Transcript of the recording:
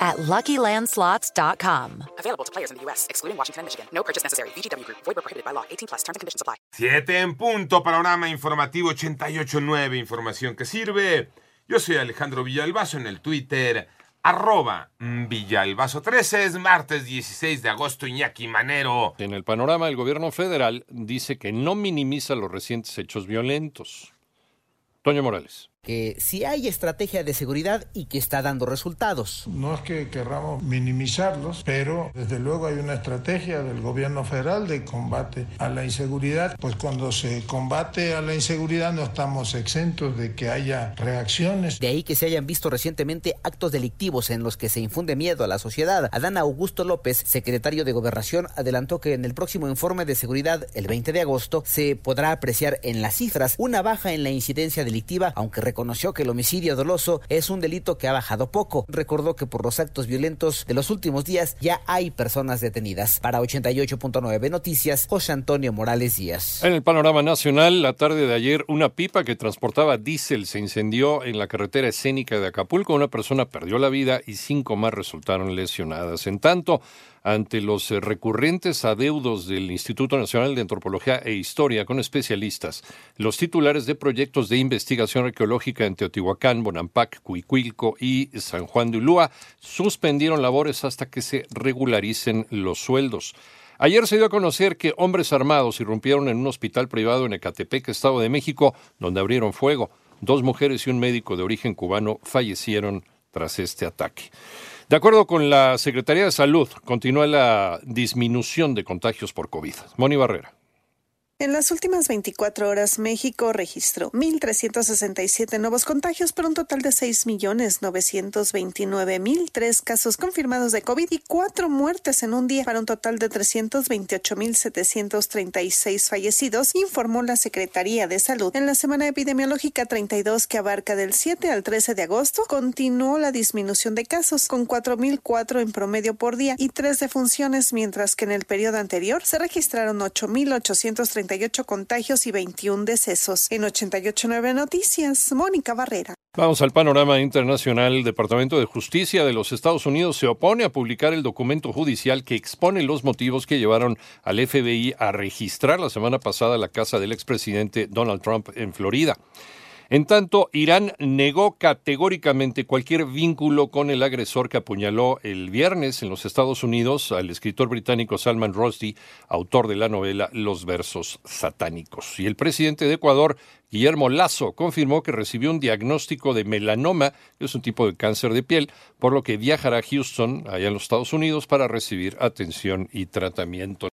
at LuckyLandSlots.com. Available to players in the U.S., excluding Washington and Michigan. No purchase necessary. VGW Group. Void where prohibited by law. 18 plus. Terms and conditions apply. Siete en punto. Panorama informativo 88.9. Información que sirve. Yo soy Alejandro Villalbazo en el Twitter. Arroba Villalbazo 13. Es martes 16 de agosto. Iñaki Manero. En el panorama, el gobierno federal dice que no minimiza los recientes hechos violentos. Toño Morales que sí hay estrategia de seguridad y que está dando resultados. No es que querramos minimizarlos, pero desde luego hay una estrategia del gobierno federal de combate a la inseguridad. Pues cuando se combate a la inseguridad no estamos exentos de que haya reacciones. De ahí que se hayan visto recientemente actos delictivos en los que se infunde miedo a la sociedad. Adán Augusto López, secretario de Gobernación, adelantó que en el próximo informe de seguridad, el 20 de agosto, se podrá apreciar en las cifras una baja en la incidencia delictiva, aunque reconoció que el homicidio doloso es un delito que ha bajado poco. Recordó que por los actos violentos de los últimos días ya hay personas detenidas. Para 88.9 Noticias, José Antonio Morales Díaz. En el panorama nacional, la tarde de ayer, una pipa que transportaba diésel se incendió en la carretera escénica de Acapulco. Una persona perdió la vida y cinco más resultaron lesionadas. En tanto, ante los eh, recurrentes adeudos del Instituto Nacional de Antropología e Historia con especialistas, los titulares de proyectos de investigación arqueológica en Teotihuacán, Bonampak, Cuicuilco y San Juan de Ulúa suspendieron labores hasta que se regularicen los sueldos. Ayer se dio a conocer que hombres armados irrumpieron en un hospital privado en Ecatepec, Estado de México, donde abrieron fuego. Dos mujeres y un médico de origen cubano fallecieron tras este ataque. De acuerdo con la Secretaría de Salud, continúa la disminución de contagios por COVID. Moni Barrera. En las últimas 24 horas, México registró 1.367 nuevos contagios por un total de 6.929.003 casos confirmados de COVID y cuatro muertes en un día para un total de 328.736 fallecidos, informó la Secretaría de Salud. En la semana epidemiológica 32 que abarca del 7 al 13 de agosto, continuó la disminución de casos con 4.004 en promedio por día y tres defunciones, mientras que en el periodo anterior se registraron 8.830 contagios y 21 decesos. En 88.9 Noticias, Mónica Barrera. Vamos al panorama internacional. El Departamento de Justicia de los Estados Unidos se opone a publicar el documento judicial que expone los motivos que llevaron al FBI a registrar la semana pasada la casa del expresidente Donald Trump en Florida. En tanto, Irán negó categóricamente cualquier vínculo con el agresor que apuñaló el viernes en los Estados Unidos al escritor británico Salman Rushdie, autor de la novela Los versos satánicos. Y el presidente de Ecuador, Guillermo Lazo, confirmó que recibió un diagnóstico de melanoma, que es un tipo de cáncer de piel, por lo que viajará a Houston, allá en los Estados Unidos, para recibir atención y tratamiento.